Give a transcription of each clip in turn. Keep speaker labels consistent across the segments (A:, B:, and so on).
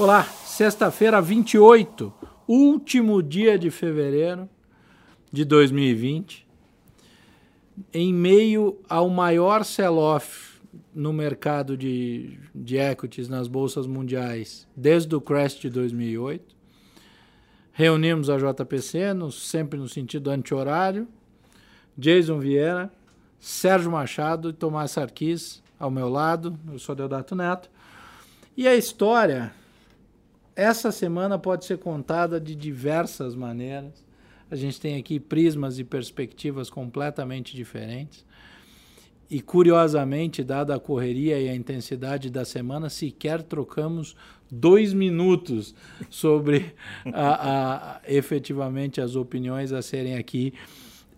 A: Olá, sexta-feira 28, último dia de fevereiro de 2020, em meio ao maior sell-off no mercado de, de equities nas bolsas mundiais desde o crash de 2008. Reunimos a JPC, no, sempre no sentido anti-horário, Jason Vieira, Sérgio Machado e Tomás Sarquis ao meu lado, eu sou Deodato Neto. E a história essa semana pode ser contada de diversas maneiras. A gente tem aqui prismas e perspectivas completamente diferentes. E curiosamente, dada a correria e a intensidade da semana, sequer trocamos dois minutos sobre a, a, efetivamente as opiniões a serem aqui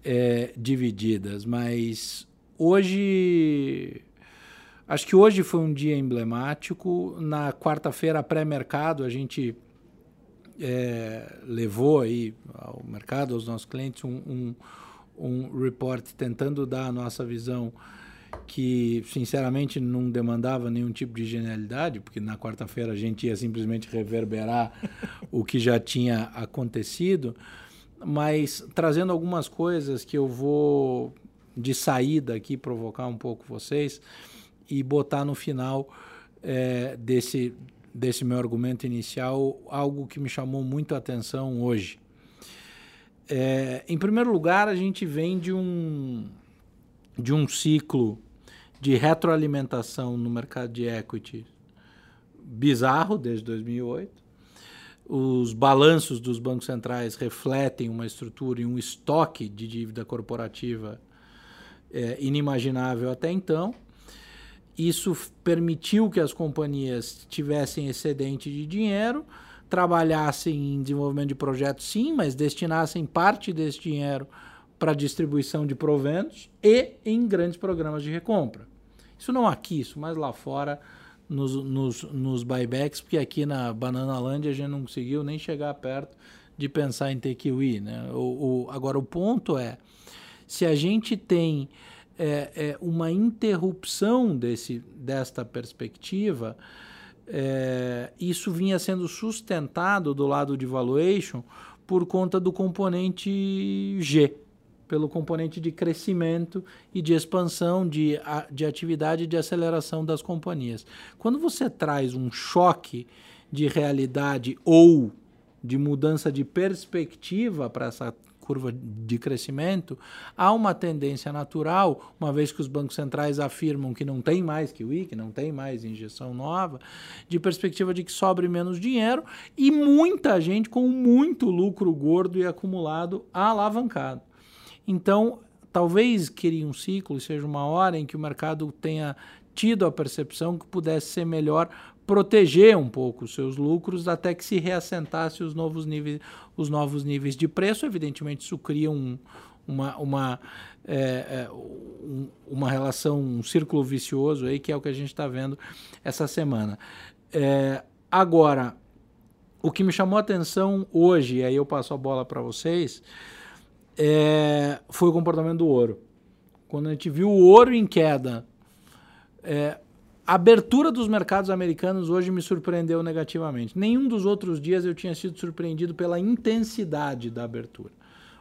A: é, divididas. Mas hoje Acho que hoje foi um dia emblemático. Na quarta-feira, pré-mercado, a gente é, levou aí ao mercado, aos nossos clientes, um, um, um report tentando dar a nossa visão que, sinceramente, não demandava nenhum tipo de genialidade, porque na quarta-feira a gente ia simplesmente reverberar o que já tinha acontecido, mas trazendo algumas coisas que eu vou, de saída aqui, provocar um pouco vocês e botar no final é, desse, desse meu argumento inicial algo que me chamou muito a atenção hoje. É, em primeiro lugar, a gente vem de um, de um ciclo de retroalimentação no mercado de equity bizarro desde 2008. Os balanços dos bancos centrais refletem uma estrutura e um estoque de dívida corporativa é, inimaginável até então. Isso permitiu que as companhias tivessem excedente de dinheiro, trabalhassem em desenvolvimento de projetos, sim, mas destinassem parte desse dinheiro para distribuição de proventos e em grandes programas de recompra. Isso não aqui, isso mais lá fora nos, nos, nos buybacks, porque aqui na Banana Land a gente não conseguiu nem chegar perto de pensar em ter kiwi. Né? O, o, agora, o ponto é, se a gente tem é, é uma interrupção desse, desta perspectiva, é, isso vinha sendo sustentado do lado de valuation por conta do componente G, pelo componente de crescimento e de expansão de, de atividade e de aceleração das companhias. Quando você traz um choque de realidade ou de mudança de perspectiva para essa curva de crescimento, há uma tendência natural, uma vez que os bancos centrais afirmam que não tem mais o que não tem mais injeção nova, de perspectiva de que sobre menos dinheiro e muita gente com muito lucro gordo e acumulado alavancado. Então, talvez queria um ciclo, seja uma hora em que o mercado tenha tido a percepção que pudesse ser melhor proteger um pouco os seus lucros até que se reassentasse os novos níveis, os novos níveis de preço. Evidentemente, isso cria um, uma, uma, é, é, um, uma relação, um círculo vicioso aí, que é o que a gente está vendo essa semana. É, agora, o que me chamou a atenção hoje, e aí eu passo a bola para vocês, é, foi o comportamento do ouro. Quando a gente viu o ouro em queda, é, a abertura dos mercados americanos hoje me surpreendeu negativamente. Nenhum dos outros dias eu tinha sido surpreendido pela intensidade da abertura.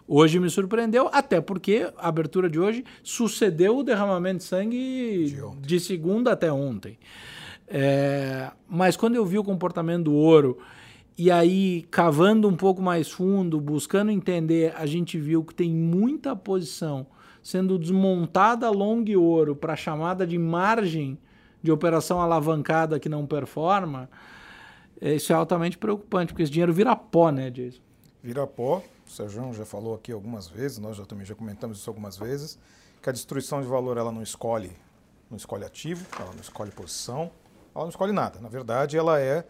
A: Hoje me surpreendeu, até porque a abertura de hoje sucedeu o derramamento de sangue de, de segunda até ontem. É, mas quando eu vi o comportamento do ouro, e aí cavando um pouco mais fundo, buscando entender, a gente viu que tem muita posição sendo desmontada long ouro para chamada de margem de operação alavancada que não performa, é, isso é altamente preocupante, porque esse dinheiro vira pó, né, Jason?
B: Vira pó, o Sérgio já falou aqui algumas vezes, nós já também já comentamos isso algumas vezes, que a destruição de valor ela não escolhe, não escolhe ativo, ela não escolhe posição, ela não escolhe nada. Na verdade, ela é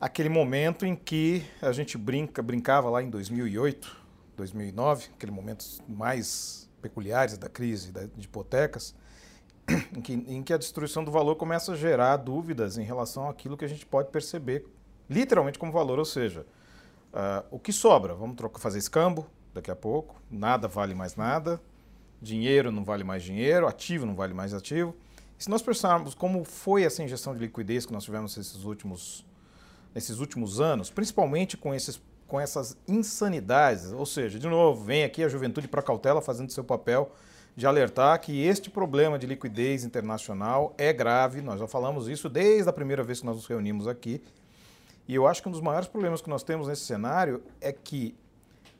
B: aquele momento em que a gente brinca, brincava lá em 2008, 2009, aquele momentos mais peculiares da crise de hipotecas, em que, em que a destruição do valor começa a gerar dúvidas em relação àquilo que a gente pode perceber literalmente como valor, ou seja, uh, o que sobra? Vamos trocar, fazer escambo daqui a pouco, nada vale mais nada, dinheiro não vale mais dinheiro, ativo não vale mais ativo. E se nós pensarmos como foi essa injeção de liquidez que nós tivemos esses últimos nesses últimos anos, principalmente com, esses, com essas insanidades. Ou seja, de novo, vem aqui a juventude para cautela fazendo seu papel de alertar que este problema de liquidez internacional é grave. Nós já falamos isso desde a primeira vez que nós nos reunimos aqui. E eu acho que um dos maiores problemas que nós temos nesse cenário é que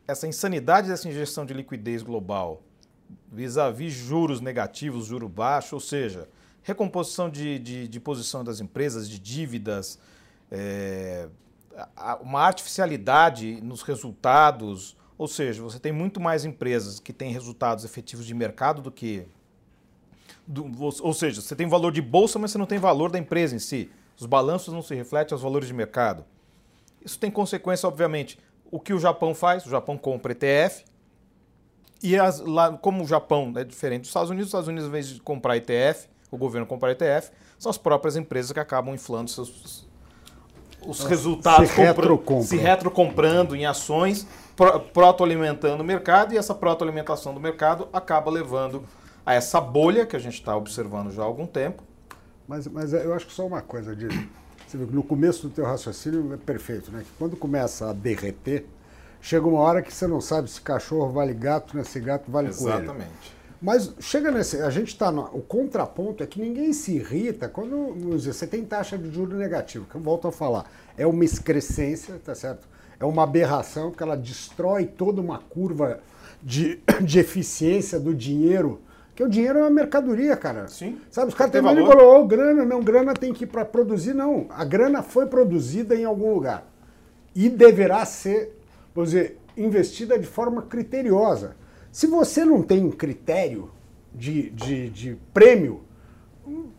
B: essa insanidade dessa injeção de liquidez global, vis-à-vis juros negativos, juro baixo, ou seja, recomposição de, de, de posição das empresas, de dívidas, é, uma artificialidade nos resultados, ou seja, você tem muito mais empresas que têm resultados efetivos de mercado do que. Do, ou seja, você tem valor de bolsa, mas você não tem valor da empresa em si. Os balanços não se refletem aos valores de mercado. Isso tem consequência, obviamente. O que o Japão faz? O Japão compra ETF. E as, lá, como o Japão é diferente dos Estados Unidos, os Estados Unidos, em vez de comprar ETF, o governo comprar ETF, são as próprias empresas que acabam inflando seus, os resultados
C: se retrocomprando
B: se retrocomprando em ações protoalimentando o mercado e essa protoalimentação do mercado acaba levando a essa bolha que a gente está observando já há algum tempo.
C: Mas, mas eu acho que só uma coisa, disso. Você viu que no começo do teu raciocínio é perfeito, né? Que quando começa a derreter, chega uma hora que você não sabe se cachorro vale gato, né? se gato vale
B: Exatamente.
C: coelho. Exatamente. Mas chega nesse. A gente está. O contraponto é que ninguém se irrita quando você tem taxa de juros negativo, que eu volto a falar. É uma excrescência, tá certo? É uma aberração, porque ela destrói toda uma curva de, de eficiência do dinheiro. Porque o dinheiro é uma mercadoria, cara.
B: Sim.
C: Sabe, os caras e falam, oh, grana, não, grana tem que ir para produzir. Não, a grana foi produzida em algum lugar. E deverá ser, vamos dizer, investida de forma criteriosa. Se você não tem um critério de, de, de prêmio,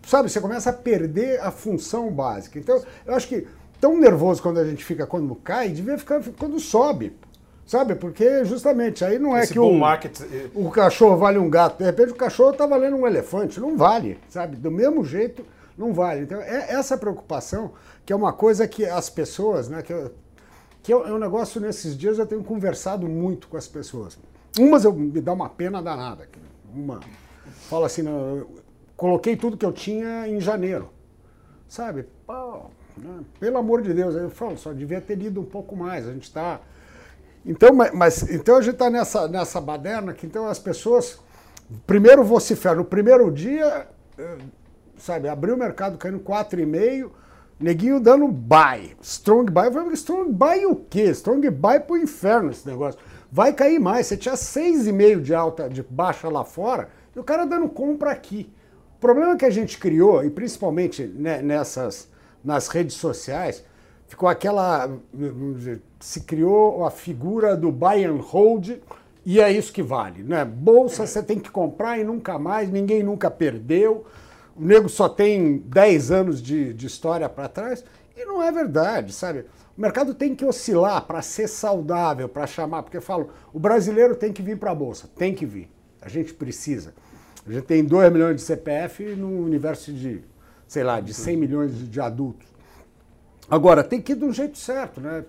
C: sabe, você começa a perder a função básica. Então, eu acho que tão nervoso quando a gente fica quando cai, devia ficar quando sobe. Sabe? Porque justamente aí não é Esse que o, market... Eh, o cachorro vale um gato. De repente o cachorro está valendo um elefante. Não vale, sabe? Do mesmo jeito, não vale. Então, é essa preocupação, que é uma coisa que as pessoas, né? Que, eu, que é um negócio nesses dias eu tenho conversado muito com as pessoas. Umas eu, me dá uma pena danada. Uma fala assim, não, eu coloquei tudo que eu tinha em janeiro. Sabe? Pô, né? Pelo amor de Deus, eu falo, só devia ter lido um pouco mais. A gente está. Então, mas, então a gente está nessa, nessa baderna que então as pessoas primeiro vociferam. No primeiro dia, eh, sabe, abriu o mercado caindo 4,5, neguinho dando buy, strong buy. Eu falei, strong buy o quê? Strong buy pro inferno esse negócio. Vai cair mais. Você tinha 6,5 de alta, de baixa lá fora, e o cara dando compra aqui. O problema que a gente criou, e principalmente né, nessas nas redes sociais, ficou aquela. Se criou a figura do buy and hold e é isso que vale. Né? Bolsa você tem que comprar e nunca mais, ninguém nunca perdeu. O nego só tem 10 anos de, de história para trás. E não é verdade, sabe? O mercado tem que oscilar para ser saudável, para chamar, porque eu falo, o brasileiro tem que vir para a Bolsa, tem que vir. A gente precisa. A gente tem 2 milhões de CPF no universo de sei lá, de 100 milhões de adultos. Agora, tem que ir do jeito certo, né?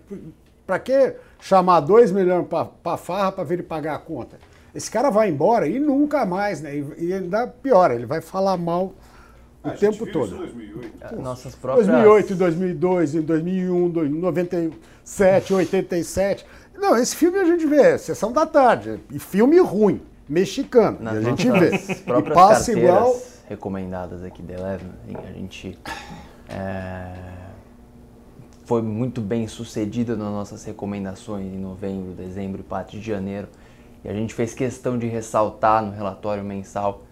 C: Para que chamar 2 milhões para farra para vir e pagar a conta? Esse cara vai embora e nunca mais, né? E, ainda pior, ele vai falar mal o a tempo todo.
D: 2008. Nossas próprias...
C: 2008, 2002, em 2001, 97, 87. Não, esse filme a gente vê, Sessão da Tarde, e filme ruim, mexicano, e a gente vê.
D: E passa igual recomendadas aqui da Eleven, a gente é, foi muito bem sucedida nas nossas recomendações em novembro, dezembro e parte de janeiro. E a gente fez questão de ressaltar no relatório mensal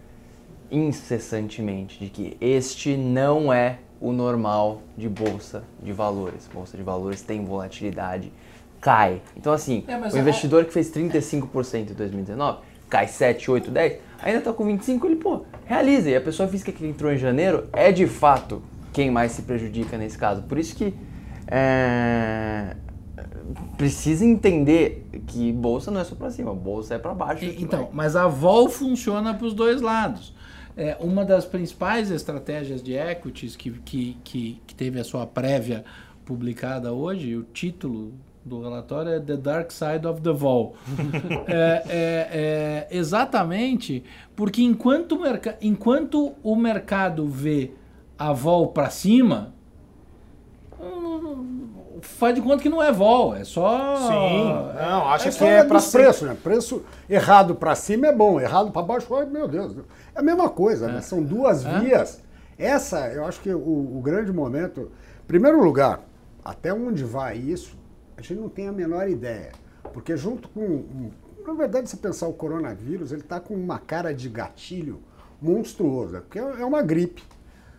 D: incessantemente de que este não é o normal de bolsa de valores. Bolsa de valores tem volatilidade, cai. Então assim, é, o investidor que fez 35% em 2019 cai 7, 8, 10, ainda tá com 25, ele, pô, realiza. E a pessoa física que entrou em janeiro é de fato quem mais se prejudica nesse caso. Por isso que é, precisa entender que bolsa não é só para cima, bolsa é para baixo.
A: E, então, vai. mas a vol funciona para os dois lados. É, uma das principais estratégias de equities que, que, que, que teve a sua prévia publicada hoje, o título do relatório é The Dark Side of the Vol. é, é, é, exatamente porque enquanto o, enquanto o mercado vê a vol para cima, faz de conta que não é vol, é só.
B: Sim, não, acha
C: É
B: que é para
C: dos preços, né? Preço errado para cima é bom, errado para baixo, ai, meu Deus. É a mesma coisa, né? São duas vias. Essa, eu acho que o, o grande momento. Primeiro lugar, até onde vai isso, a gente não tem a menor ideia. Porque junto com. Na verdade, se pensar o coronavírus, ele está com uma cara de gatilho monstruosa, porque é uma gripe.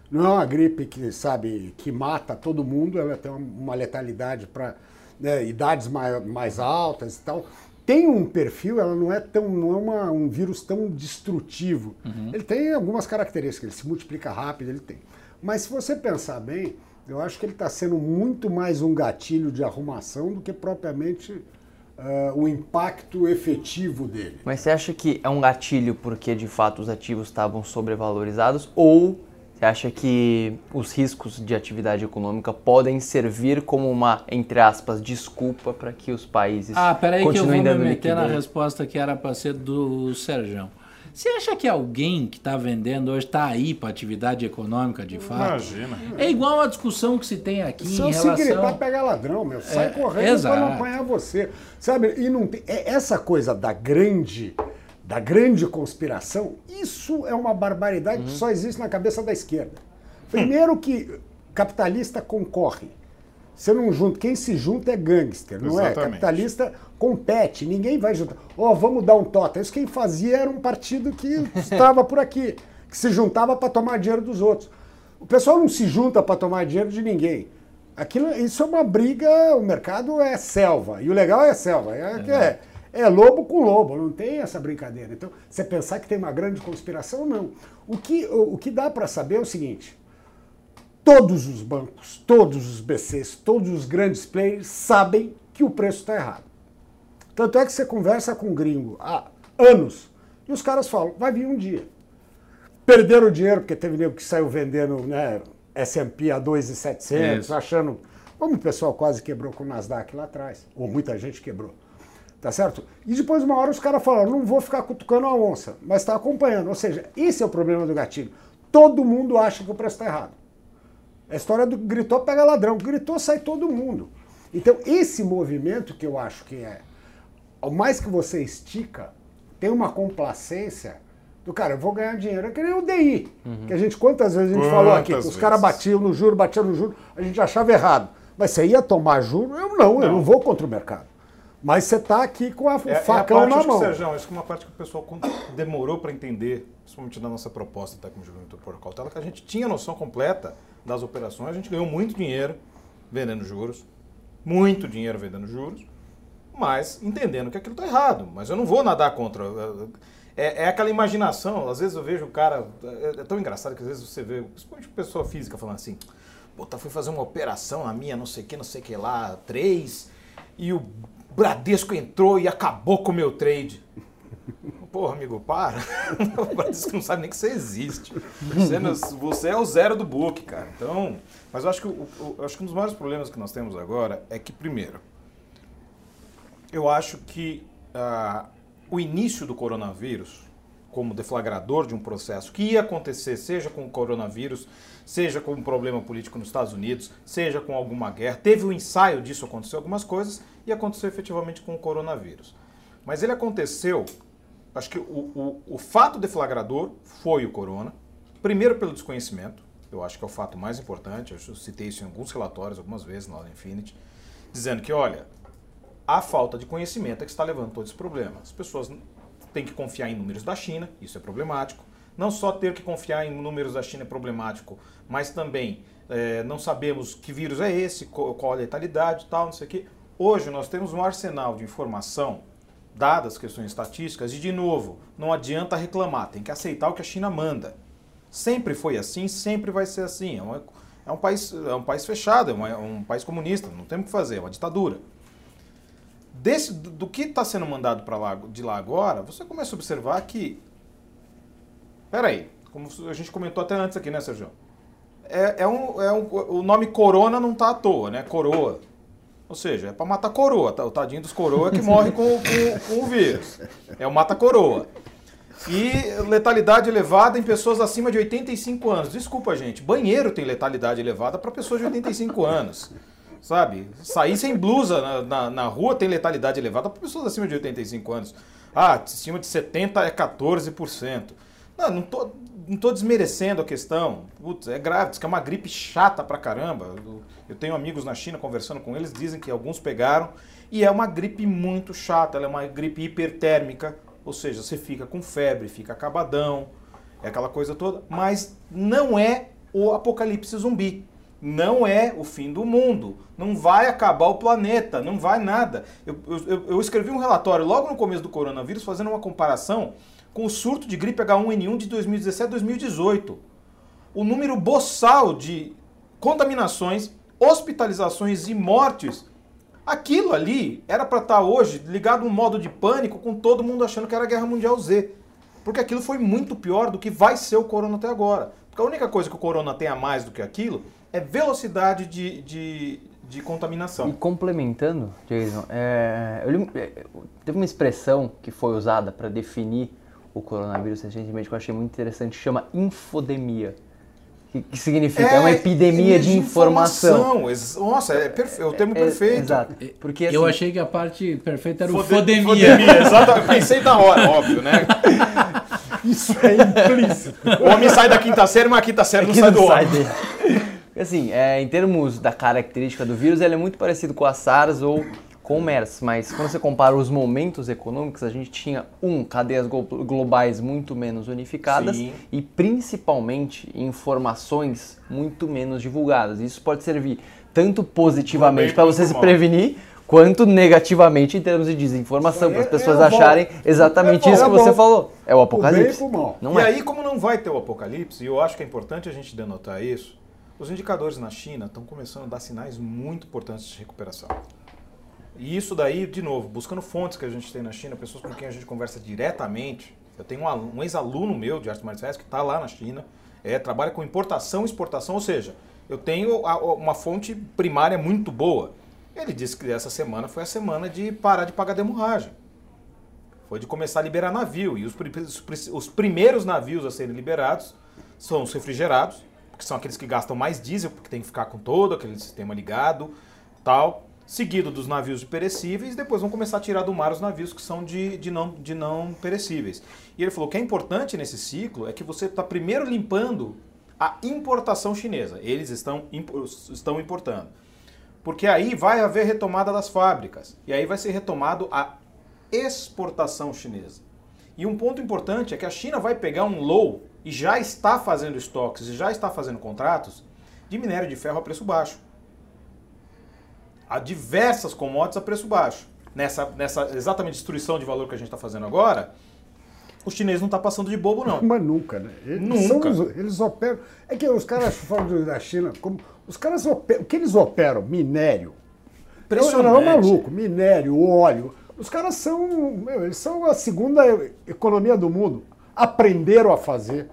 C: Não é uma gripe que, sabe, que mata todo mundo, ela tem uma letalidade para né, idades mais, mais altas e tal. Tem um perfil, ela não é tão, não é uma, um vírus tão destrutivo. Uhum. Ele tem algumas características, ele se multiplica rápido, ele tem. Mas se você pensar bem, eu acho que ele está sendo muito mais um gatilho de arrumação do que propriamente uh, o impacto efetivo dele.
D: Mas você acha que é um gatilho porque de fato os ativos estavam sobrevalorizados ou você acha que os riscos de atividade econômica podem servir como uma, entre aspas, desculpa para que os países
A: ah, peraí que eu vou
D: me
A: meter
D: liquidez?
A: na resposta que era para ser do Serjão. Você acha que alguém que está vendendo hoje está aí para atividade econômica de fato?
B: Imagina.
A: É igual a discussão que se tem aqui
C: se
A: em relação...
C: Se gritar, pega ladrão, meu. Sai
A: É,
C: correndo para não apanhar você. Sabe, e não tem, é essa coisa da grande da grande conspiração, isso é uma barbaridade
A: Uhum.
C: que só existe na cabeça da esquerda. Primeiro que capitalista concorre. Você não junta, quem se junta é gangster, não é?
B: Exatamente.
C: Capitalista compete, ninguém vai juntar. Ó, vamos dar um tota. Isso quem fazia era um partido que estava por aqui, que se juntava para tomar dinheiro dos outros. O pessoal não se junta para tomar dinheiro de ninguém. Aquilo, isso é uma briga, o mercado é selva. E o legal é selva. É, que é, é lobo com lobo, não tem essa brincadeira. Então, você pensar que tem uma grande conspiração, não. O que, o, o que dá para saber é o seguinte: todos os bancos, todos os BCs, todos os grandes players sabem que o preço está errado. Tanto é que você conversa com um gringo há anos e os caras falam: vai vir um dia. Perderam dinheiro porque teve nego que saiu vendendo né, S&P a 2,700,
A: Isso.
C: achando... Como o pessoal quase quebrou com o Nasdaq lá atrás, ou muita gente quebrou. Tá certo? E depois, uma hora, os caras falaram: não vou ficar cutucando a onça, mas está acompanhando. Ou seja, esse é o problema do gatilho. Todo mundo acha que o preço está errado. A história do gritou, pega ladrão. Gritou, sai todo mundo. Então, esse movimento que eu acho que é. Ao mais que você estica, tem uma complacência do cara, eu vou ganhar dinheiro. É que nem o DI. Que a gente, quantas vezes a gente falou aqui, que
B: Quantas
C: os caras batiam no juro, batiam no juro, a gente achava errado. Mas você ia tomar juro? Eu não, eu não vou contra o mercado. Mas você está aqui com a, o
B: É,
C: facão
B: é a parte,
C: na
B: acho que,
C: mão.
B: Sérgio, isso é uma parte que o pessoal demorou para entender, principalmente na nossa proposta tá, como juramento por cautela, que a gente tinha noção completa das operações, a gente ganhou muito dinheiro vendendo juros, muito dinheiro vendendo juros, mas entendendo que aquilo está errado. Mas eu não vou nadar contra. É, é aquela imaginação, às vezes eu vejo o cara. É, é tão engraçado que às vezes você vê, principalmente pessoa física falando assim, puta, fui fazer uma operação na minha, não sei o que, não sei o que lá, três, e o Bradesco entrou e acabou com o meu trade. Porra, amigo, para. O Bradesco não sabe nem que você existe. Você, você é o zero do book, cara. Então, mas eu acho que, o- o- acho que um dos maiores problemas que nós temos agora é que, primeiro, eu acho que ah, o início do coronavírus, como deflagrador de um processo que ia acontecer, seja com o coronavírus, seja com um problema político nos Estados Unidos, seja com alguma guerra, teve o ensaio disso acontecer algumas coisas e aconteceu efetivamente com o coronavírus. Mas ele aconteceu, acho que o, o, o fato deflagrador foi o corona, primeiro pelo desconhecimento, eu acho que é o fato mais importante, eu citei isso em alguns relatórios algumas vezes na Infinity, dizendo que, olha, a falta de conhecimento é que está levando todo esse problema. As pessoas têm que confiar em números da China, isso é problemático. Não só ter que confiar em números da China é problemático, mas também eh, não sabemos que vírus é esse, qual a letalidade tal, não sei o quê. Hoje nós temos um arsenal de informação, dadas questões estatísticas, e de novo, não adianta reclamar, tem que aceitar o que a China manda. Sempre foi assim, sempre vai ser assim. É, uma- é um, país, é um país fechado, é, uma- é um país comunista, não tem o que fazer, é uma ditadura. Desse, do, que está sendo mandado para lá, de lá agora, você começa a observar que. Peraí, como a gente comentou até antes aqui, né, Sérgio? É, é um, é um, o nome Corona não tá à toa, né? Coroa. Ou seja, é para matar coroa. tá? O tadinho dos coroa que morre com, com, com o vírus. É o mata-coroa. E letalidade elevada em pessoas acima de 85 anos. Desculpa, gente. Banheiro tem letalidade elevada para pessoas de 85 anos. Sabe? Sair sem blusa na, na, na rua tem letalidade elevada para pessoas acima de 85 anos. Ah, acima de 70 é 14%. Não, não tô, não tô desmerecendo a questão. Putz, é grave, diz que é uma gripe chata pra caramba. Eu, tenho amigos na China conversando com eles, dizem que alguns pegaram. E é uma gripe muito chata, ela é uma gripe hipertérmica, ou seja, você fica com febre, fica acabadão, é aquela coisa toda, mas não é o apocalipse zumbi. Não é o fim do mundo. Não vai acabar o planeta, não vai nada. Eu, eu, eu escrevi um relatório logo no começo do coronavírus fazendo uma comparação com o surto de gripe H1N1 de 2017 a 2018. O número boçal de contaminações, hospitalizações e mortes, aquilo ali era para estar tá hoje ligado a um modo de pânico com todo mundo achando que era Guerra Mundial Z. Porque aquilo foi muito pior do que vai ser o corona até agora. Porque a única coisa que o corona tem a mais do que aquilo é velocidade de, de, de contaminação.
D: E complementando, Jason, é, eu, é, teve uma expressão que foi usada para definir o coronavírus recentemente que eu achei muito interessante, chama infodemia. Que, que significa? É, é, uma epidemia de, de informação.
B: informação. Nossa, é, perfe... é o termo é, perfeito.
D: Exato. Porque,
A: assim, eu achei que a parte perfeita era o fodemia. fodemia.
B: Exato, pensei na hora, óbvio, né?
C: Isso é implícito.
B: O homem sai da quinta série, mas a quinta série não sai do homem.
D: Assim, é, em termos da característica do vírus, ele é muito parecido com a SARS ou com o MERS, mas quando você compara os momentos econômicos, a gente tinha, um, cadeias globais muito menos unificadas Sim. e principalmente informações muito menos divulgadas. Isso pode servir tanto positivamente para você se prevenir, quanto negativamente em termos de desinformação, para as é, pessoas é acharem exatamente é isso que você falou. É o apocalipse.
B: O não e é. aí, como não vai ter o apocalipse, e eu acho que é importante a gente denotar isso, os indicadores na China estão começando a dar sinais muito importantes de recuperação. E isso daí, de novo, buscando fontes que a gente tem na China, pessoas com quem a gente conversa diretamente. Eu tenho um, um ex-aluno meu de artes marciais que está lá na China, é, trabalha com importação e exportação, ou seja, eu tenho a, uma fonte primária muito boa. Ele disse que essa semana foi a semana de parar de pagar demurragem. Foi de começar a liberar navio. E os, os primeiros navios a serem liberados são os refrigerados, que são aqueles que gastam mais diesel, porque tem que ficar com todo aquele sistema ligado, tal seguido dos navios de perecíveis, depois vão começar a tirar do mar os navios que são de, de, não, de não perecíveis. E ele falou que é importante nesse ciclo é que você está primeiro limpando a importação chinesa. Eles estão, estão importando. Porque aí vai haver retomada das fábricas. E aí vai ser retomado a exportação chinesa. E um ponto importante é que a China vai pegar um low e já está fazendo estoques e já está fazendo contratos de minério de ferro a preço baixo a diversas commodities a preço baixo. Nessa, nessa exatamente destruição de valor que a gente está fazendo agora, o chinês não está passando de bobo, não.
C: Mas nunca, né? Eles
B: nunca.
C: Os, eles operam. É que os caras falam da China, como, os caras operam. O que eles operam? Minério. Impressionante. Não, é maluco, minério, óleo. Os caras são. Meu, eles são a segunda economia do mundo. Aprenderam a fazer.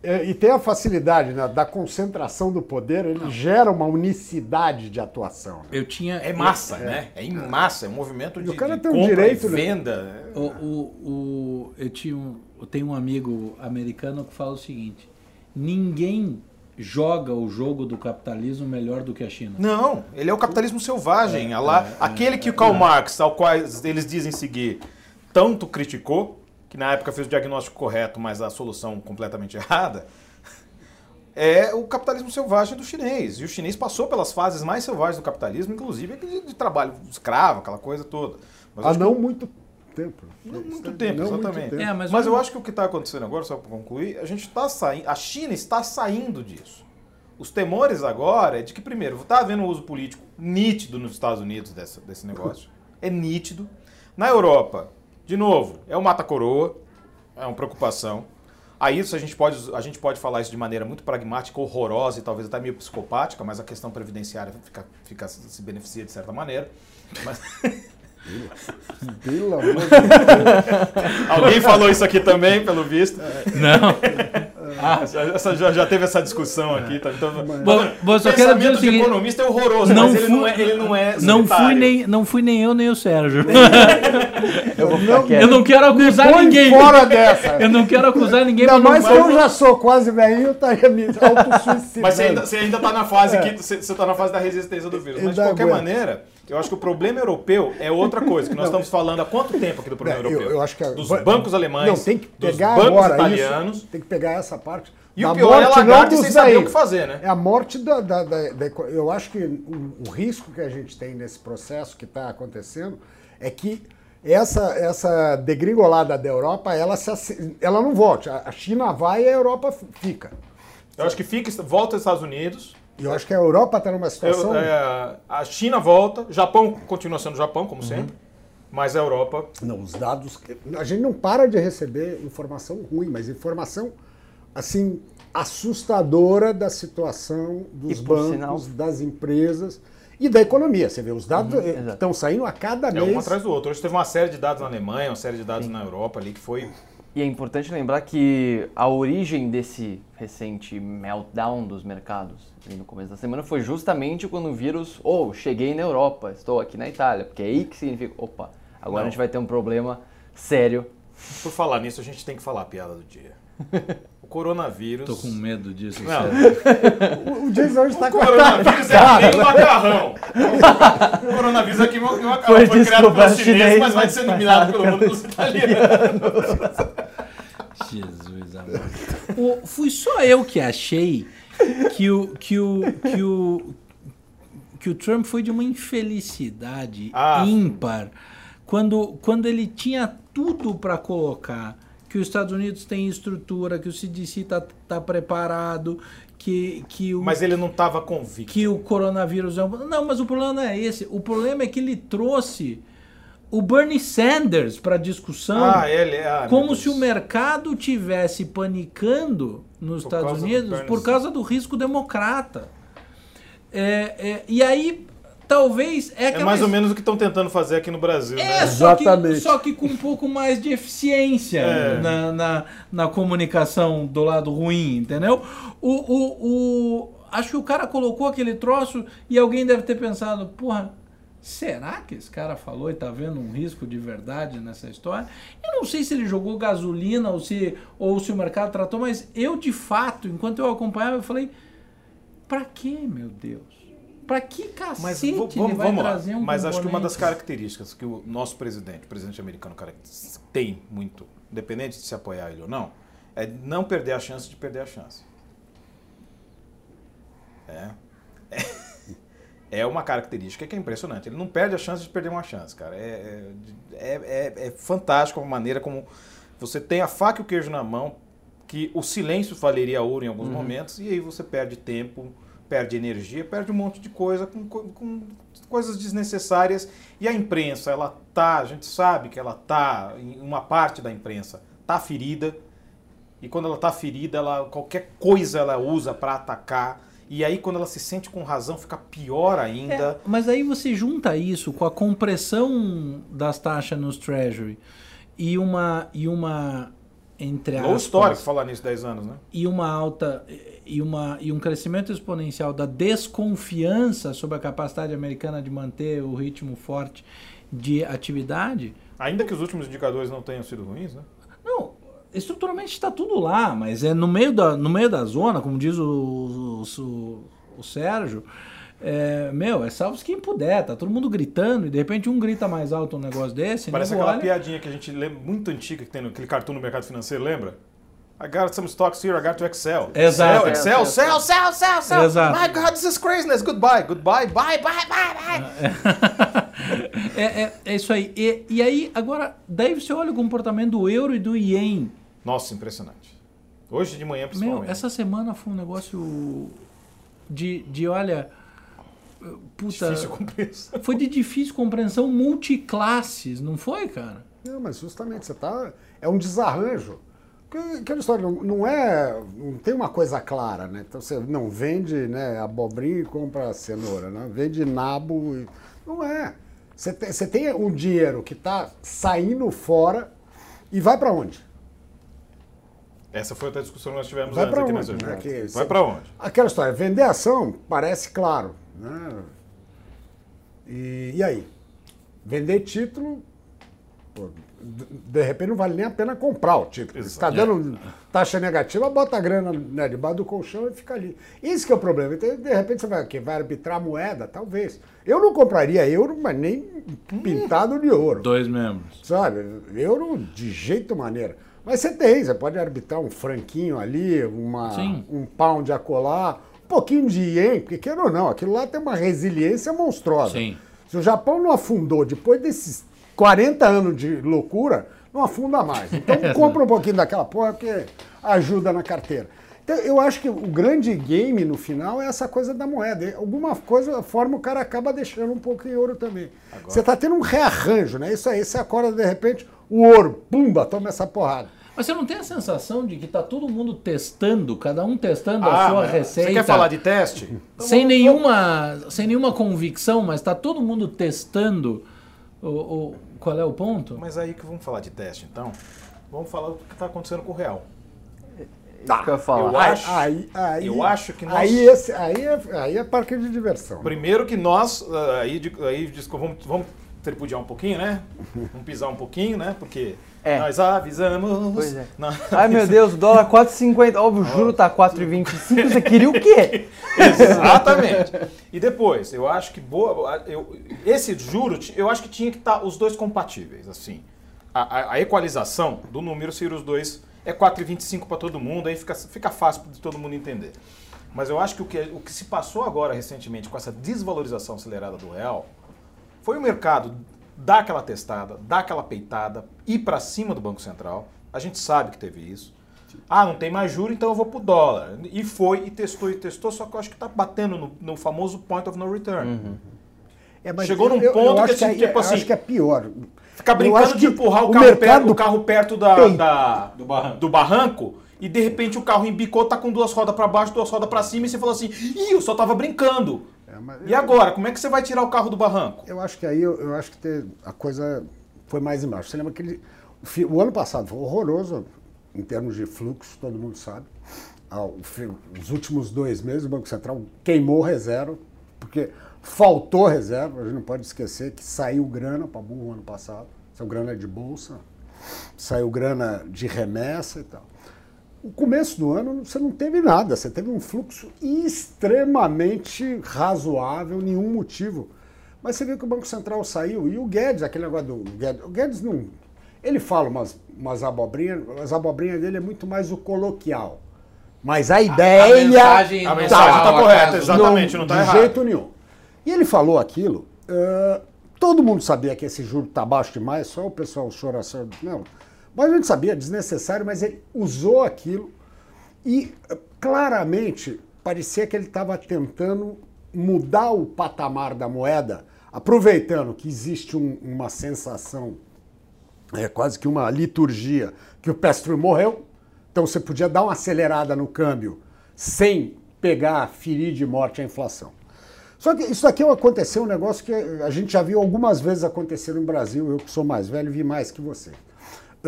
C: É, e tem a facilidade né, da concentração do poder, ele Não. gera uma unicidade de atuação. Né?
B: Eu tinha é massa, é, né? É em massa, é um movimento de,
C: o cara
B: de
C: tem um direito,
B: né? venda.
A: O, o, o, eu tinha um, eu tenho um amigo americano que fala o seguinte: ninguém joga o jogo do capitalismo melhor do que a China.
B: Não, ele é o capitalismo selvagem, é, lá, é, aquele que o Karl Marx, ao qual eles dizem seguir, tanto criticou que na época fez o diagnóstico correto, mas a solução completamente errada, é o capitalismo selvagem do chinês. E o chinês passou pelas fases mais selvagens do capitalismo, inclusive de, de trabalho escravo, aquela coisa toda.
C: Mas Há não que... muito tempo.
B: Não muito tempo, não exatamente. Muito tempo. É, mas, mas eu acho que o que está acontecendo agora, só para concluir, a gente está saindo, a China está saindo disso. Os temores agora é de que, primeiro, está havendo um uso político nítido nos Estados Unidos dessa, desse negócio. É nítido. Na Europa, de novo, é o mata-coroa, é uma preocupação. Aí isso a gente, pode, a gente pode falar isso de maneira muito pragmática, horrorosa e talvez até meio psicopática, mas a questão previdenciária fica, fica se beneficia de certa maneira. Mas...
C: Pelo amor de
B: Deus. Alguém falou isso aqui também, pelo visto?
A: Não.
B: Ah, essa, já, já, teve essa discussão aqui. Tá, então,
A: Bom, bom, só quero dizer o seguinte,
B: economista é horroroso, não mas fui, ele não é, ele não é
A: não fui nem Não fui nem eu, nem o Sérgio. eu, não, eu, não, quero acusar ninguém.
C: fora dessa.
A: Eu não quero acusar ninguém.
C: Ainda mais que eu já sou quase velhinho, tá me autossuicidando.
B: Mas você ainda, você ainda tá na fase é. que, você, você tá na fase da resistência do vírus. Mas de qualquer maneira... Eu acho que o problema europeu é outra coisa, que nós não, estamos falando há quanto tempo aqui do problema europeu?
C: Eu, acho que a,
B: dos bancos alemães,
C: não, tem que pegar
B: dos bancos italianos.
C: Isso, tem que pegar essa parte.
B: E o pior é a Lagarde sem saber o que fazer, né?
C: É a morte da, da, da, da Eu acho que o, o, risco que a gente tem nesse processo que está acontecendo é que essa, essa degringolada da Europa, ela, se, ela não volte. A China vai e a Europa fica.
B: Eu acho que fica, volta aos Estados Unidos,
C: eu acho que a Europa está numa situação.
B: Eu, é, a China volta, Japão continua sendo Japão, como uhum. sempre, mas a Europa.
C: Não, os dados. A gente não para de receber informação ruim, mas informação, assim, assustadora da situação dos bancos, sinal... das empresas e da economia. Você vê, os dados uhum, estão saindo a cada mês.
B: É um atrás do outro. Hoje teve uma série de dados na Alemanha, uma série de dados Sim. na Europa ali que foi
D: e é importante lembrar que a origem desse recente meltdown dos mercados no começo da semana foi justamente quando o vírus, ou oh, cheguei na Europa, estou aqui na Itália, porque é aí que significa, opa, agora Não. a gente vai ter um problema sério.
B: Por falar nisso, a gente tem que falar a piada do dia. O coronavírus.
A: Tô com medo disso.
C: Não. o Jason hoje está
B: com O coronavírus é nem macarrão. O coronavírus aqui é macarrão. Foi, foi criado pelos chineses, mas vai ser dominado pelo mundo dos italianos.
A: Jesus amado. O, fui só eu que achei que o, que o, que o, que o Trump foi de uma infelicidade ah. ímpar quando, quando ele tinha tudo para colocar que os Estados Unidos têm estrutura, que o CDC está tá preparado, que, que o...
B: Mas ele não estava convicto.
A: Que o coronavírus é um... Não, mas o problema não é esse. O problema é que ele trouxe o Bernie Sanders para discussão
B: ah, ele, ah,
A: como se o mercado tivesse panicando nos por Estados Unidos por causa do risco democrata. É, é, e aí, talvez. É,
B: é mais ou menos o que estão tentando fazer aqui no Brasil. É,
A: né? só que, só que com um pouco mais de eficiência é. na, na, na, comunicação do lado ruim, entendeu? O, o, o, acho que o cara colocou aquele troço e alguém deve ter pensado, porra Será que esse cara falou e está vendo um risco de verdade nessa história? Eu não sei se ele jogou gasolina ou se, ou se o mercado tratou, mas eu de fato, enquanto eu acompanhava, eu falei: para que, meu Deus? Para que cacete mas, vamos, ele vai vamos trazer um
B: Mas acho que uma das características que o nosso presidente, o presidente americano, tem muito, independente de se apoiar ele ou não, é não perder a chance de perder a chance. É. é é uma característica que é impressionante. Ele não perde a chance de perder uma chance, cara. É, é, é, é fantástico a maneira como você tem a faca e o queijo na mão, que o silêncio valeria ouro em alguns uhum. momentos, e aí você perde tempo, perde energia, perde um monte de coisa com, com coisas desnecessárias. E a imprensa, ela tá, a gente sabe que ela tá, uma parte da imprensa, tá ferida. E quando ela tá ferida, ela, qualquer coisa ela usa para atacar e aí, quando ela se sente com razão, fica pior ainda. É,
A: mas aí você junta isso com a compressão das taxas nos Treasury e uma. E uma entre aspas,
B: Low histórico falar nisso 10 anos, né?
A: E uma alta e, uma, e um crescimento exponencial da desconfiança sobre a capacidade americana de manter o ritmo forte de atividade.
B: Ainda que os últimos indicadores não tenham sido ruins, né?
A: Estruturalmente está tudo lá, mas é no meio da, no meio da zona, como diz o, o, o Sérgio. É, meu, é salve quem puder, tá todo mundo gritando e de repente um grita mais alto um negócio desse.
B: Parece aquela olha... piadinha que a gente lembra muito antiga que tem naquele cartoon no mercado financeiro, lembra? I got some stocks here, I got to Excel.
A: Exato.
B: Excel, Excel, Excel, Excel, Excel. Exato. My God, this is craziness. Goodbye, goodbye, bye, bye, bye,
A: bye. é, é, é, isso aí. E, e aí, agora, daí você olha o comportamento do euro e do ien.
B: Nossa, impressionante. Hoje de manhã, principalmente.
A: Meu, essa semana foi um negócio de, de olha... Puta,
B: difícil compreensão.
A: Foi de difícil compreensão multiclasses, não foi, cara?
C: Não, mas justamente, você tá... É um desarranjo. Aquela história não, não, é. Não tem uma coisa clara, né? Então você não vende né, abobrinha e compra cenoura, né? Vende nabo. E, não é. Você tem, você tem um dinheiro que está saindo fora e vai para onde?
B: Essa foi outra discussão que nós tivemos
C: Vai
B: antes aqui
C: onde,
B: nessa
C: né? Que-
B: Vai para onde?
C: Aquela história, vender ação parece claro. Né? E, e aí? Vender título, pô, de- repente não vale nem a pena comprar o título. Se está dando taxa negativa, bota a grana né, debaixo do colchão e fica ali. Isso que é o problema. Então, de repente você vai, o quê? vai arbitrar a moeda? Talvez. Eu não compraria euro, mas nem pintado de ouro.
A: Dois membros.
C: Sabe? Euro de jeito maneira. Mas você tem, você pode arbitrar um franquinho ali, uma,
A: Sim.
C: um pound a colar, um pouquinho de ien, porque queira ou não, aquilo lá tem uma resiliência monstruosa.
A: Sim.
C: Se o Japão não afundou depois desses 40 anos de loucura, não afunda mais. Então compra um pouquinho daquela porra porque ajuda na carteira. Então, eu acho que o grande game no final é essa coisa da moeda. Alguma coisa, forma o cara acaba deixando um pouco em ouro também. Você está tendo um rearranjo, né? Isso aí, você acorda de repente, o ouro, pumba, toma essa porrada.
A: Mas você não tem a sensação de que tá todo mundo testando, cada um testando a sua
B: mas
A: receita?
B: Ah, Você quer falar de teste?
A: sem nenhuma, sem nenhuma convicção, mas tá todo mundo testando o, o- qual é o ponto?
B: Mas aí que vamos falar de teste, então. Vamos falar do que está acontecendo com o real.
D: Que eu falar.
B: eu acho-
C: aí, aí,
B: eu acho que nós-
C: Aí, esse, aí, é, aí é parque de diversão.
B: Primeiro que nós, ah, aí, aí diz que vamos, vamos tripudiar um pouquinho, né? Vamos pisar um pouquinho, né? Porque
D: É.
B: nós avisamos.
D: Pois é.
B: nós
D: Ai meu Deus, o dólar 4,50. Óbvio, o juro tá 4,25. Você queria o quê?
B: Exatamente. E depois, eu acho que boa, eu, esse juro, eu acho que tinha que estar os dois compatíveis, assim. A, a- a equalização do número ser os dois é 4,25 para todo mundo, aí fica, fica fácil de todo mundo entender. Mas eu acho que o, que o que se passou agora recentemente com essa desvalorização acelerada do real foi o mercado dar aquela testada, dar aquela peitada, ir para cima do Banco Central. A gente sabe que teve isso. Ah, não tem mais juro, então eu vou pro dólar. E foi, e testou, e testou, só que eu acho que tá batendo no, no famoso point of no return.
C: É, mas
B: Chegou num
C: eu- eu
B: ponto
C: acho
B: que, assim,
C: aí-
B: tipo
C: eu
B: assim,
C: acho que é pior.
B: Ficar
C: Eu
B: brincando de
C: que
B: empurrar o
C: o
B: carro, perto, o carro perto da, da-
A: Do barranco.
B: do barranco, e de repente o carro embicou, tá com duas rodas para baixo, duas rodas para cima, e você falou assim, ih, eu só tava brincando.
C: Mas
B: E agora, como é que você vai tirar o carro do barranco?
C: Eu acho que aí eu, eu acho que te- a coisa foi mais embaixo. Você lembra que ele, o, ano passado foi horroroso em termos de fluxo, todo mundo sabe. Ah, os últimos dois meses o Banco Central queimou reserva, porque faltou reserva. A gente não pode esquecer que saiu grana para burro ano passado. Saiu grana de bolsa, saiu grana de remessa e tal. O começo do ano você não teve nada, você teve um fluxo extremamente razoável, nenhum motivo. Mas você viu que o Banco Central saiu e o Guedes, aquele negócio do Guedes, o Guedes não. Ele fala umas, umas abobrinhas, as abobrinhas dele é muito mais o coloquial. Mas a ideia.
B: A
A: não
B: mensagem
A: tá
B: tá
A: ao
B: correta, exatamente, não tá
C: de
B: errado.
C: jeito nenhum. E ele falou aquilo. ah, todo mundo sabia que esse juro está baixo demais, só o pessoal choração. Não. Mas a gente sabia, desnecessário, mas ele usou aquilo e ah, claramente parecia que ele estava tentando mudar o patamar da moeda, aproveitando que existe um- uma sensação, é quase que uma liturgia, que o Pestro morreu, então você podia dar uma acelerada no câmbio sem pegar, ferir de morte a inflação. Só que isso aqui aconteceu um negócio que a gente já viu algumas vezes acontecer no Brasil, eu que sou mais velho vi mais que você.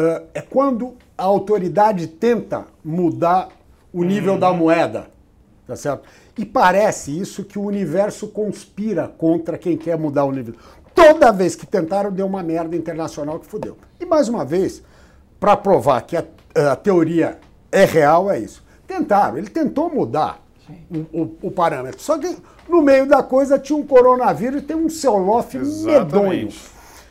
C: Ah, é quando a autoridade tenta mudar o nível da moeda, tá certo? E parece isso que o universo conspira contra quem quer mudar o nível. Toda vez que tentaram, deu uma merda internacional que fudeu. E mais uma vez, para provar que a, a teoria é real, é isso. Tentaram, ele tentou mudar o, o- o parâmetro. Só que no meio da coisa tinha um coronavírus e tem um
B: Exatamente.
C: medonho.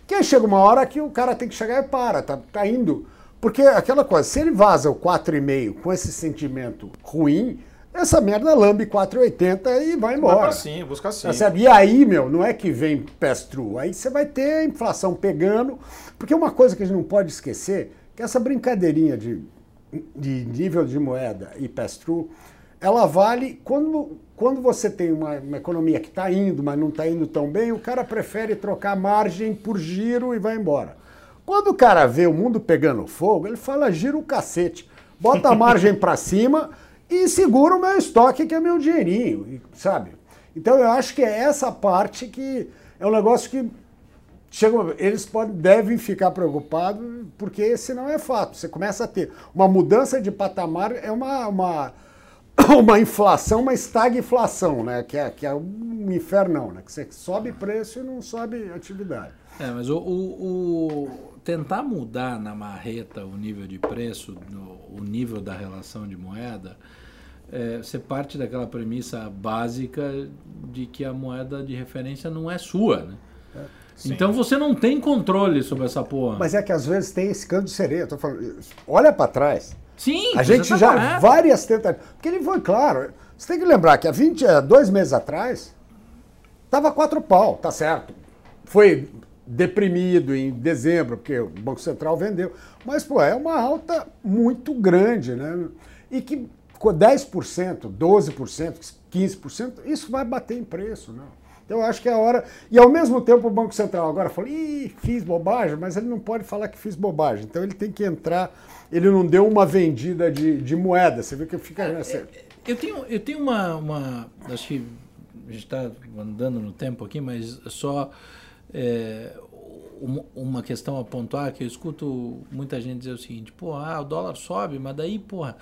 C: Que aí chega uma hora que o cara tem que chegar e para, tá, tá indo. Porque aquela coisa, se ele vaza o 4,5 com esse sentimento ruim, essa merda lambe 4,80 e vai
B: Vai
C: embora.
B: pra cima, busca sim.
C: Tá? E aí, meu, não é que vem pass-through. Aí você vai ter a inflação pegando. Porque uma coisa que a gente não pode esquecer, que essa brincadeirinha de, de nível de moeda e pass-through, ela vale quando, quando você tem uma, uma economia que está indo, mas não está indo tão bem, o cara prefere trocar margem por giro e vai embora. Quando o cara vê o mundo pegando fogo, ele fala, gira o cacete, bota a margem para cima e segura o meu estoque, que é meu dinheirinho, sabe? Então eu acho que é essa parte que é um negócio que chega, eles podem, devem ficar preocupados, porque senão é fato. Você começa a ter uma mudança de patamar, é uma, uma, uma inflação, uma estagflação, né? Que é, que é um infernão, né? Que você sobe preço e não sobe atividade.
A: É, mas o, o, o tentar mudar na marreta o nível de preço, o nível da relação de moeda, é, você parte daquela premissa básica de que a moeda de referência não é sua, né? Sim. Então você não tem controle sobre essa porra.
C: Mas é que às vezes tem esse canto de sereia. Tô falando, olha para trás.
A: Sim.
C: A gente já correto. várias tentativas. Porque ele foi claro. Você tem que lembrar que há 20, dois meses atrás tava quatro pau, tá certo. Foi deprimido em dezembro porque o Banco Central vendeu. Mas pô, é uma alta muito grande, né? E que 10%, 12%, 15%, isso vai bater em preço, não. Né? Então eu acho que é a hora. E ao mesmo tempo o Banco Central agora falou, ih, fiz bobagem, mas ele não pode falar que fiz bobagem. Então ele tem que entrar. Ele não deu uma vendida de, de moeda. Você vê que fica.
A: É, eu tenho, eu tenho uma, uma. Acho que a gente está andando no tempo aqui, mas só. É, uma questão a pontuar que eu escuto muita gente dizer o seguinte, pô, ah, o dólar sobe, mas daí, porra,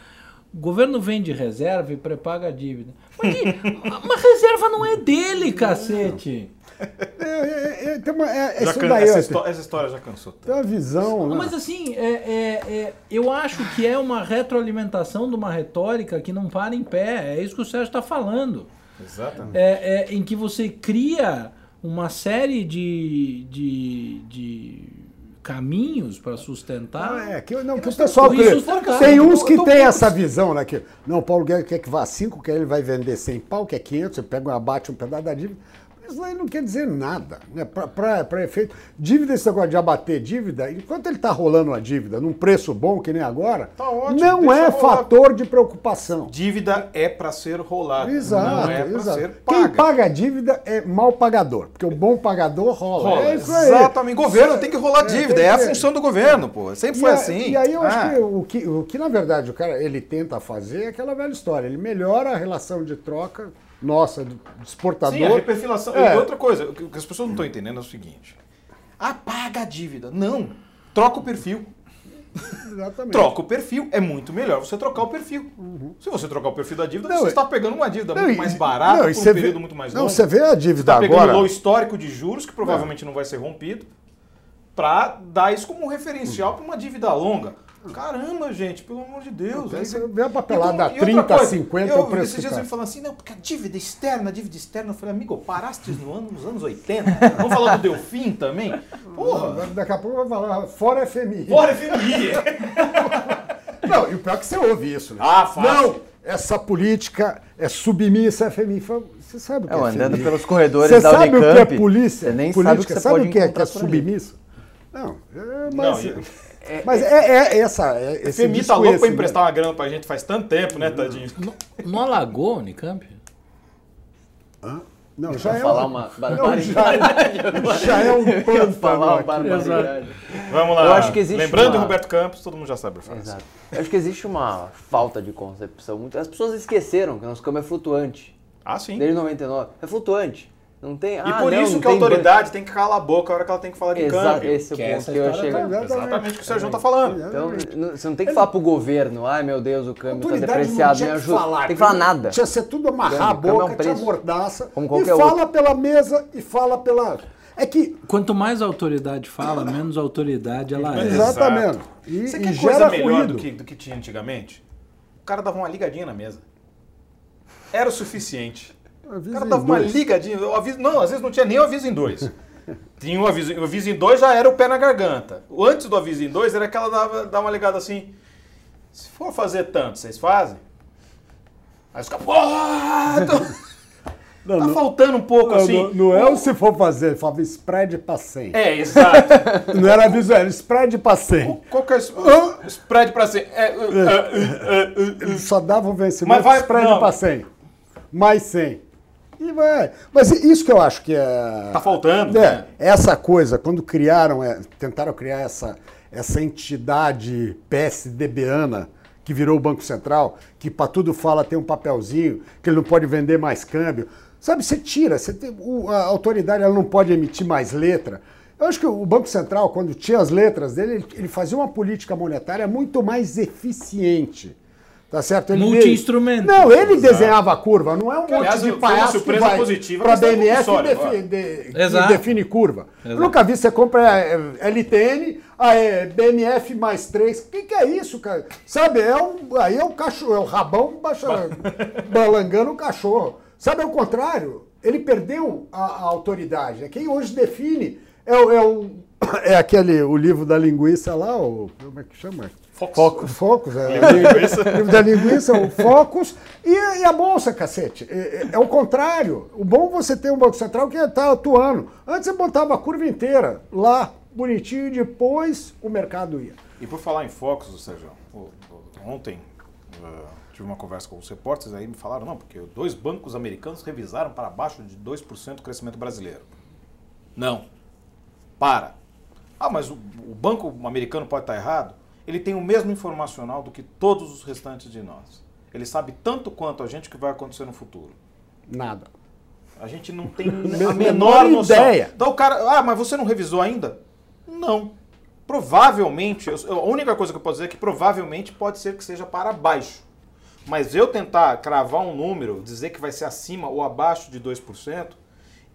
A: o governo vende reserva e prepaga a dívida. Mas, uma reserva não é dele, cacete.
C: É, é, é, uma, é,
B: já can, essa, história, essa, história, já cansou.
C: Tem uma visão.
A: Né? Mas assim, é, é, é, eu acho que é uma retroalimentação de uma retórica que não para em pé. É isso que o Sérgio está falando.
B: Exatamente.
A: É, em que você cria uma série de, de, de caminhos para sustentar.
C: Ah, é, que, não, que o pessoal crê. Tem uns que têm essa visão, né? Que, não, o Paulo Guedes quer que vá 5, que ele vai vender 100 pau, que é 500, você pega um abate, um pedaço da dívida. Isso aí não quer dizer nada. Né? Para efeito. Dívida, esse negócio de abater dívida, enquanto ele está rolando a dívida num preço bom, que nem agora, tá ótimo, não é fator de preocupação.
B: Dívida é para ser rolada.
C: Exato.
B: Não
C: é para ser paga. Quem paga a dívida é mal pagador, porque o bom pagador rola. rola.
B: É Exatamente. Governo tem que rolar é, dívida. É, a função do governo, pô. Sempre foi
C: a,
B: assim.
C: E aí eu ah. acho que o, que o que, na verdade, o cara ele tenta fazer é aquela velha história. Ele melhora a relação de troca nossa, de exportador. Sim, a
B: reperfilação. É. E outra coisa, o que as pessoas não estão entendendo é o seguinte: apaga a dívida. Não. Troca o perfil.
C: Exatamente.
B: Troca o perfil. É muito melhor você trocar o perfil. Uhum. Se você trocar o perfil da dívida, não, você está pegando uma dívida não, muito mais barata não, por um período vê, muito mais longo.
C: Não, você vê a dívida você tá
B: agora... pegando o histórico de juros, que provavelmente não vai ser rompido, para dar isso como um referencial para uma dívida longa. Caramba, gente, pelo amor de Deus.
C: Você vê a papelada e, 30, coisa, 50, eu, o preço
B: Esses dias
C: tá.
B: ele falando assim, não, porque a dívida externa, a dívida externa. Eu falei, amigo, paraste no ano, nos anos 80? Vamos falar do Delfim também?
C: Porra. Daqui a pouco vai falar, fora FMI.
B: Fora FMI.
C: não, e o pior é que você ouve isso, né?
B: Ah, fácil. Não,
C: essa política é submissa à FMI. Você sabe o que é, é
D: andando pelos corredores você da
C: sabe
D: Unicamp,
C: o que é polícia?
D: Você nem política, sabe o que, você
C: sabe o que é, que é submissa? Não, é, mas... Não, é, Mas é, é, é essa. É,
B: esse FMI tá louco pra emprestar uma grana pra gente faz tanto tempo, né, Tadinho?
A: Não, não alagou a Unicamp?
C: Hã? Não, já é,
D: falar uma barbaridade.
C: Não, já, já é um pano
D: falar uma barbaridade.
B: Vamos lá. Eu acho que existe Lembrando uma... Roberto Campos, todo mundo já sabe a frase.
D: Exato. Eu acho que existe uma falta de concepção. As pessoas esqueceram que o nosso campo é flutuante.
B: Ah, sim.
D: Desde 99. É flutuante. Não tem,
B: e
D: ah,
B: por
D: não,
B: isso
D: não
B: que a autoridade tem que calar a boca a hora que ela tem que falar de Exa câmbio.
D: Esse é o ponto que eu ia chegar.
B: Tá, exatamente o que o Sérgio está falando.
D: Então, você não tem que falar pro governo, ai meu Deus, o câmbio está depreciado, me ajuda. Falar, tem que falar nada.
C: Tinha que ser tudo amarrar a boca, é um te amordaça, e fala outro. pela mesa e fala pela... É que...
A: Quanto mais a autoridade fala, menos autoridade ela é.
C: Exatamente.
B: E, Você quer coisa melhor do que, do que tinha antigamente? O cara dava uma ligadinha na mesa. Era o suficiente. O cara dava uma ligadinha. Aviso, não, às vezes não tinha nem o aviso em dois. Tinha um aviso, o aviso em dois já era o pé na garganta. Antes do aviso em dois era aquela dava, dava uma ligada assim. Se for fazer tanto, vocês fazem? Aí os caras! Não, tá não, faltando um pouco
C: não,
B: assim.
C: Não, não é o se for fazer, falava spread para 100.
B: É, exato.
C: não era aviso, era spread para 100.
B: Qual que é o spread para 100? É, uh, uh,
C: uh, só davam vencimento Mas vai, spread para 100. Mais 100. E vai. Mas isso que eu acho que é.
B: Tá faltando.
C: É, né? Essa coisa, quando criaram, é, tentaram criar essa, essa entidade PSDBana que virou o Banco Central, que para tudo fala tem um papelzinho, que ele não pode vender mais câmbio. Sabe, você tira, você tem, o, a autoridade ela não pode emitir mais letra. Eu acho que o Banco Central, quando tinha as letras dele, ele fazia uma política monetária muito mais eficiente. Tá certo?
A: Multi-instrumento.
C: Não, ele Exato. desenhava a curva, não é um monte
B: Aliás,
C: de palhaço que vai para a BNF e define, de, define curva. Exato. Eu nunca vi, você compra é, LTN, a é BNF mais 3. O que, que, é isso, cara? Sabe, é um, aí é o cachorro, é o rabão baixa, balangando o cachorro. Sabe, é o contrário. Ele perdeu a, a autoridade. É quem hoje define é, é, o, é aquele, o livro da linguiça lá, o, como é que chama?
B: Focus. Focus,
C: Focus é. o livro da linguiça, o Focus. E, e, a Bolsa, cacete. É, é, é, o contrário. O bom é você ter um Banco Central que está atuando. Antes você botava a curva inteira lá, bonitinho, e depois o mercado ia.
B: E por falar em Focus, Sérgio, ontem uh, tive uma conversa com os repórteres, aí me falaram, não, porque dois bancos americanos revisaram para baixo de 2% o crescimento brasileiro. Não. Para. Ah, mas o, o banco americano pode estar errado? Ele tem o mesmo informacional do que todos os restantes de nós. Ele sabe tanto quanto a gente o que vai acontecer no futuro.
C: Nada.
B: A gente não tem a menor noção. ideia. Então o cara, ah, mas você não revisou ainda? Não. Provavelmente, eu, a única coisa que eu posso dizer é que provavelmente pode ser que seja para baixo. Mas eu tentar cravar um número, dizer que vai ser acima ou abaixo de 2%,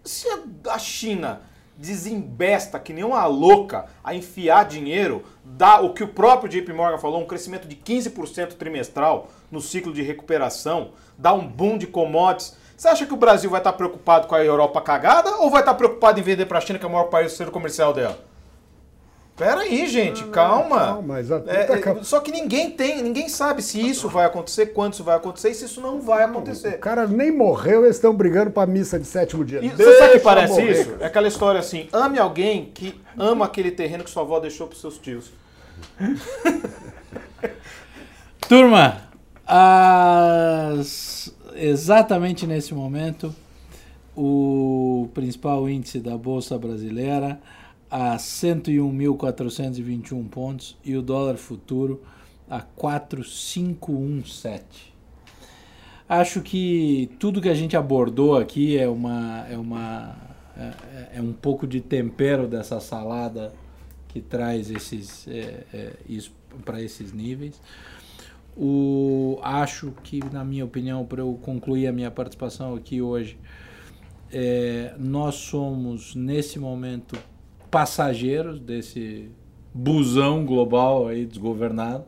B: se a China desembesta que nem uma louca a enfiar dinheiro, dá o que o próprio JP Morgan falou, um crescimento de 15% trimestral no ciclo de recuperação, dá um boom de commodities. Você acha que o Brasil vai estar preocupado com a Europa cagada ou vai estar preocupado em vender para a China, que é o maior país comercial dela? Pera aí, gente, calma. calma é, é, só que ninguém tem, ninguém sabe se isso vai acontecer, quando isso vai acontecer e se isso não vai acontecer.
C: O cara nem morreu, eles estão brigando para missa de sétimo dia.
B: E, você sabe o que parece morrer, isso? É aquela história assim: ame alguém que ama aquele terreno que sua avó deixou para seus tios.
A: Turma, as... exatamente nesse momento, o principal índice da Bolsa Brasileira a 101.421 pontos e o dólar futuro a 4,517. Acho que tudo que a gente abordou aqui é uma é uma é, é um pouco de tempero dessa salada que traz esses é, é, isso para esses níveis. O, acho que, na minha opinião, para eu concluir a minha participação aqui hoje, é, nós somos, nesse momento, passageiros desse busão global aí desgovernado.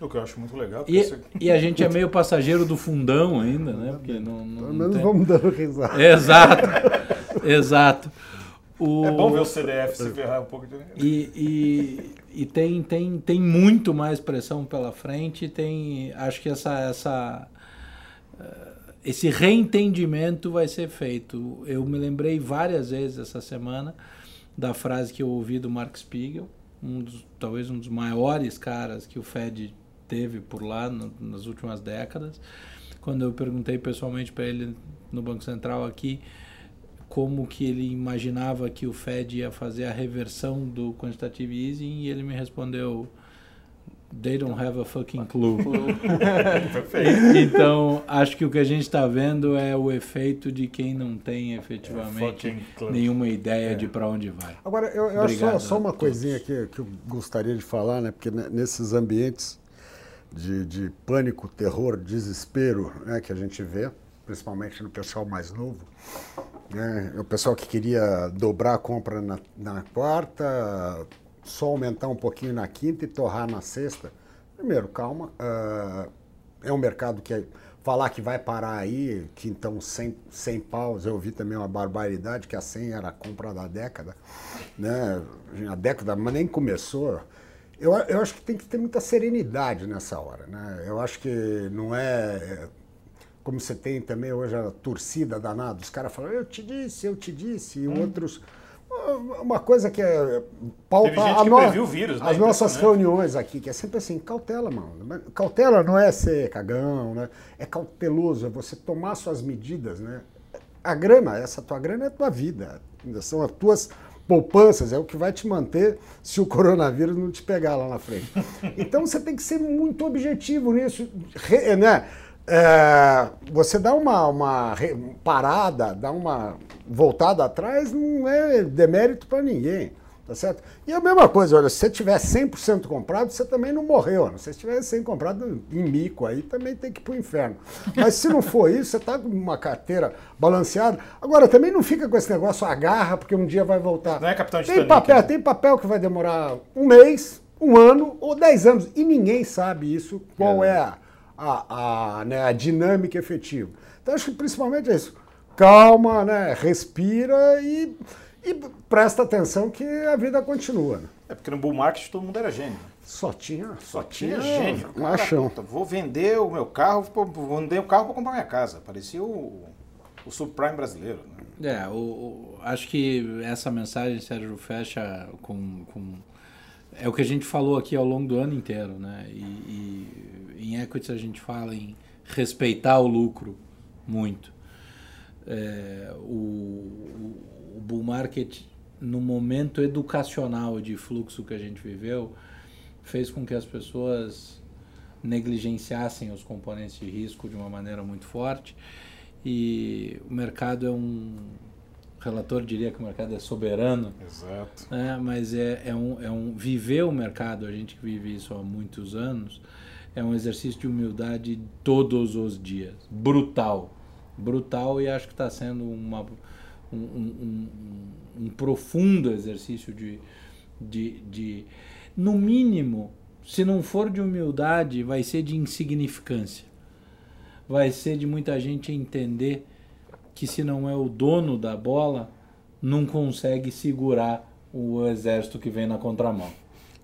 B: O que eu acho muito legal.
A: E, você... e, a gente é meio passageiro do fundão ainda, né? Porque não, não,
C: Pelo menos tem... vamos dando risada.
A: Exato, exato. O...
B: É bom ver o CDF se ferrar um pouco. De...
A: E, e, e, tem, tem, tem muito mais pressão pela frente. Tem, acho que essa, essa, eh, esse reentendimento vai ser feito. Eu me lembrei várias vezes essa semana da frase que eu ouvi do Mark Spiegel, um dos, talvez um dos maiores caras que o Fed teve por lá no, nas últimas décadas. Quando eu perguntei pessoalmente para ele no Banco Central aqui como que ele imaginava que o Fed ia fazer a reversão do quantitative easing e ele me respondeu They don't have a fucking clue. então, acho que o que a gente está vendo é o efeito de quem não tem efetivamente é nenhuma ideia é. de para onde vai.
C: Agora, eu, eu acho só, só uma coisinha que, que eu gostaria de falar, né? porque nesses ambientes de, de pânico, terror, desespero né, que a gente vê, principalmente no pessoal mais novo, né, o pessoal que queria dobrar a compra na, na quarta, só aumentar um pouquinho na quinta e torrar na sexta. Primeiro, calma. Uh, é um mercado que é, falar que vai parar aí, que então 100, 100 paus, eu ouvi também uma barbaridade, que a 100 era a compra da década, né? A década, mas nem começou. Eu, eu acho que tem que ter muita serenidade nessa hora, né? Eu acho que não é como você tem também hoje a torcida danada, os caras falam, eu te disse, eu te disse, e hum. outros uma coisa que é
B: pauta a no... vírus,
C: né? as nossas reuniões aqui, que é sempre assim, cautela, mano. Cautela não é ser cagão, né? É cauteloso, é você tomar suas medidas, né? A grana, essa tua grana é a tua vida. São as tuas poupanças, é o que vai te manter se o coronavírus não te pegar lá na frente. Então você tem que ser muito objetivo nisso, né? É, você dá uma, uma parada, dá uma voltada atrás, não é demérito para ninguém. Tá certo? E a mesma coisa, olha, se você tiver 100% comprado, você também não morreu. Né? Se você tiver 100 comprado em mico aí, também tem que ir pro inferno. Mas se não for isso, você tá com uma carteira balanceada. Agora, também não fica com esse negócio, agarra, porque um dia vai voltar.
B: Não é capitão de
C: tem
B: Titanic,
C: papel,
B: né?
C: tem papel que vai demorar um mês, um ano ou dez anos. E ninguém sabe isso, qual é a, a, a, né, a dinâmica efetiva. Então, acho que principalmente é isso. Calma, né? respira e, e presta atenção que a vida continua. Né?
B: É porque no bull market todo mundo era gênio.
C: Só tinha,
B: Só tinha gênio.
C: Um achão.
B: puta, vou vender o meu carro, vou vender o carro para comprar minha casa. Parecia o, o subprime brasileiro. Né?
A: É, o, o- acho que essa mensagem, Sérgio, fecha com, com- É o que a gente falou aqui ao longo do ano inteiro, né? E, e em equities a gente fala em respeitar o lucro muito. É, o, o, bull market, no momento educacional de fluxo que a gente viveu, fez com que as pessoas negligenciassem os componentes de risco de uma maneira muito forte e o mercado é um o relator diria que o mercado é soberano
B: Exato.
A: né? mas é, é, um, é um viver o mercado a gente que vive isso há muitos anos é um exercício de humildade todos os dias. Brutal. Brutal e acho que está sendo uma, um, um, um, um profundo exercício de, de, de no mínimo se não for de humildade vai ser de insignificância. Vai ser de muita gente entender que se não é o dono da bola, não consegue segurar o exército que vem na contramão.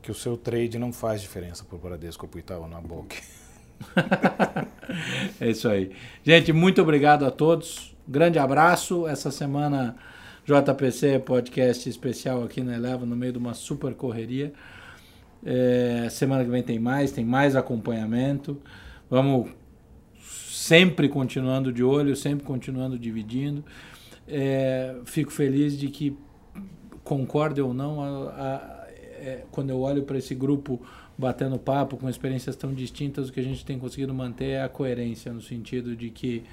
B: Que o seu trade não faz diferença pro Bradesco ou pro Itaú na boca.
A: É isso aí. Gente, muito obrigado a todos. Grande abraço. Essa semana JPC podcast especial aqui na Eleva no meio de uma super correria. É, semana que vem tem mais, tem mais acompanhamento. Vamos sempre continuando de olho, sempre continuando dividindo. É, fico feliz de que, concorde ou não, a- a- é, quando eu olho para esse grupo batendo papo com experiências tão distintas, o que a gente tem conseguido manter é a coerência, no sentido de que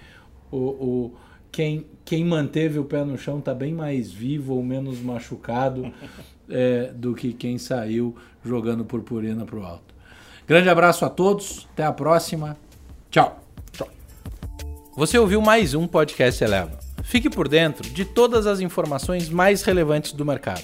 A: o, o- quem, quem manteve o pé no chão está bem mais vivo ou menos machucado é, do que quem saiu jogando purpurina para o alto. Grande abraço a todos, até a próxima. Tchau. Você ouviu mais um podcast Eleva. Fique por dentro de todas as informações mais relevantes do mercado.